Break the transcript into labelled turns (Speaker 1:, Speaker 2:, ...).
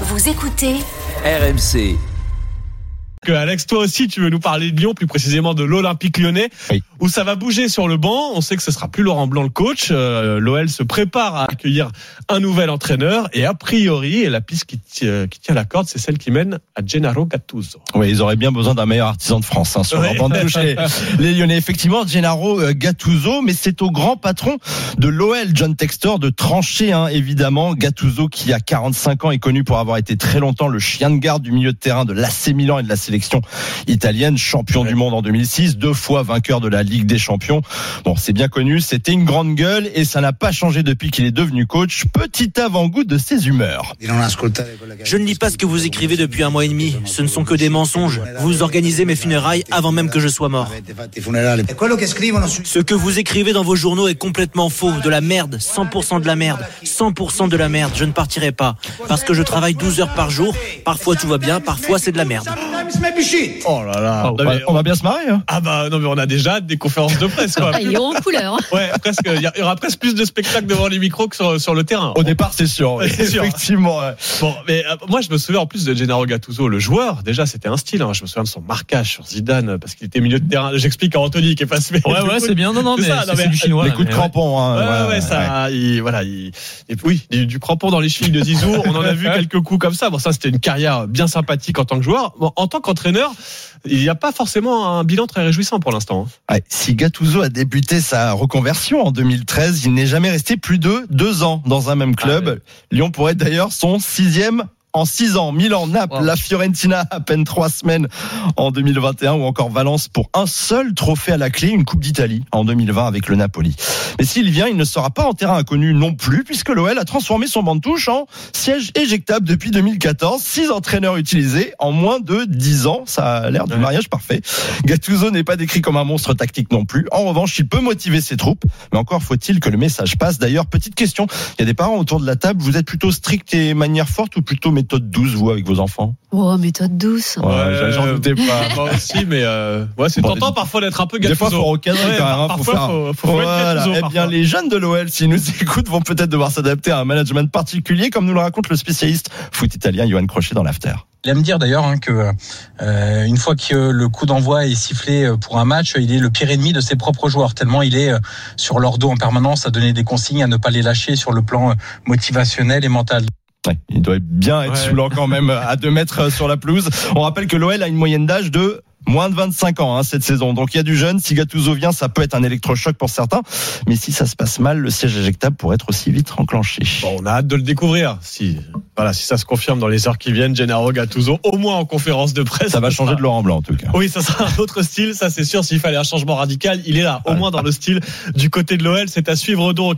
Speaker 1: Vous écoutez
Speaker 2: RMC.
Speaker 3: Que Alex, toi aussi, tu veux nous parler de Lyon, plus précisément de l'Olympique lyonnais,
Speaker 4: Oui.
Speaker 3: où ça va bouger sur le banc. On sait que ce sera plus Laurent Blanc le coach. Euh, L'OL se prépare à accueillir un nouvel entraîneur et a priori, la piste qui, euh, qui tient la corde, c'est celle qui mène à Gennaro Gattuso.
Speaker 4: Oui, ils auraient bien besoin d'un meilleur artisan de France hein, sur leur banc de touche, les, les Lyonnais. Effectivement, Gennaro euh, Gattuso, mais c'est au grand patron de l'OL, John Textor, de trancher, hein, évidemment. Gattuso, qui a 45 ans, est connu pour avoir été très longtemps le chien de garde du milieu de terrain de l'AC Milan et de la sélection italienne, champion
Speaker 3: Ouais.
Speaker 4: du monde en 2006, deux fois vainqueur de la Ligue des Champions. Bon, c'est bien connu, c'était une grande gueule et ça n'a pas changé depuis qu'il est devenu coach. Petit avant-goût de ses humeurs.
Speaker 5: Je ne lis pas ce que vous écrivez depuis un mois et demi. Ce ne sont que des mensonges. Vous organisez mes funérailles avant même que je sois mort. Ce que vous écrivez dans vos journaux est complètement faux. De la merde. 100% de la merde. 100% de la merde. Je ne partirai pas. Parce que je travaille 12 heures par jour. Parfois tout va bien, parfois c'est de la merde.
Speaker 4: Oh là là,
Speaker 3: Oh,
Speaker 4: on, va,
Speaker 3: mais-
Speaker 4: on va bien se marrer. Hein.
Speaker 3: Ah bah non mais on a déjà des conférences de presse quoi.
Speaker 6: Ah, il est en couleur.
Speaker 3: Ouais, presque. Il y, aura presque plus de spectacles devant les micros que sur, sur le terrain.
Speaker 4: Au départ, c'est sûr.
Speaker 3: Ouais, c'est sûr.
Speaker 4: Effectivement. ouais.
Speaker 3: Bon, mais euh, moi je me souviens en plus de Gennaro Gattuso, le joueur. Déjà, c'était un style. hein. Je me souviens de son marquage sur Zidane euh, parce qu'il était milieu de terrain. J'explique à Anthony qui est pas
Speaker 7: Ouais, ouais, c'est bien. Non, non, mais
Speaker 3: ça,
Speaker 7: c'est du chinois.
Speaker 4: Les
Speaker 7: là,
Speaker 4: coups de crampon. Hein,
Speaker 3: Ouais, ouais, ça, il, voilà, il, et puis, oui, du, du crampon dans les chevilles de Zizou. On en a vu quelques coups comme ça. Bon, ça, c'était une carrière bien sympathique en tant que joueur. Bon, en tant qu'entraîneur, il n'y a pas forcément un bilan très réjouissant pour l'instant. hein.
Speaker 4: Ouais, si Gattuso a débuté sa reconversion en 2013, il n'est jamais resté plus de deux ans dans un même club.
Speaker 3: Ah ouais.
Speaker 4: Lyon pourrait d'ailleurs son sixième en six ans. Milan, Naples,
Speaker 7: Wow.
Speaker 4: la Fiorentina à peine trois semaines en 2021 ou encore Valence pour un seul trophée à la clé, une Coupe d'Italie en 2020 avec le Napoli. Mais s'il vient, il ne sera pas en terrain inconnu non plus puisque l'OL a transformé son banc de touche en siège éjectable depuis 2014. Six entraîneurs utilisés en moins de dix ans. Ça a l'air du
Speaker 3: Ouais.
Speaker 4: mariage parfait. Gattuso n'est pas décrit comme un monstre tactique non plus. En revanche, il peut motiver ses troupes, mais encore faut-il que le message passe. D'ailleurs, petite question, il y a des parents autour de la table, vous êtes plutôt strict et manière forte ou plutôt méthode douce, vous, avec vos enfants?
Speaker 6: Oh, méthode douce.
Speaker 4: Ouais, j'en doutais pas.
Speaker 3: Moi aussi, mais euh, ouais, c'est
Speaker 4: Bon,
Speaker 3: tentant
Speaker 4: des-
Speaker 3: parfois d'être un peu
Speaker 4: Des
Speaker 3: Gattuso.
Speaker 4: fois, faut recadrer
Speaker 3: Ouais,
Speaker 4: quand même. hein,
Speaker 3: parfois,
Speaker 4: faut faire...
Speaker 3: faut, faut, faut être
Speaker 4: Voilà.
Speaker 3: Gattuso,
Speaker 4: Eh
Speaker 3: parfois.
Speaker 4: bien, les jeunes de l'OL, s'ils nous écoutent, vont peut-être devoir s'adapter à un management particulier, comme nous le raconte le spécialiste foot italien Johan Crochet dans l'after.
Speaker 8: Il aime dire d'ailleurs hein, que euh, une fois que le coup d'envoi est sifflé euh, pour un match, il est le pire ennemi de ses propres joueurs, tellement il est euh, sur leur dos en permanence à donner des consignes, à ne pas les lâcher sur le plan euh, motivationnel et mental.
Speaker 4: Ouais, il doit bien être
Speaker 3: Ouais.
Speaker 4: saoulant quand même à deux mètres euh, sur la pelouse. On rappelle que l'OL a une moyenne d'âge de moins de 25 ans hein, cette saison. Donc il y a du jeune. Si Gattuso vient, ça peut être un électrochoc pour certains. Mais si ça se passe mal, le siège éjectable pourrait être aussi vite enclenché.
Speaker 3: Bon, on a hâte de le découvrir. Si, voilà, si ça se confirme dans les heures qui viennent, Gennaro Gattuso, au moins en conférence de presse.
Speaker 4: Ça va changer
Speaker 3: sera-
Speaker 4: de Laurent Blanc en tout cas.
Speaker 3: Oui, ça sera un autre style, ça c'est sûr. S'il fallait un changement radical, il est là. Au moins dans le style du côté de l'OL, c'est à suivre donc.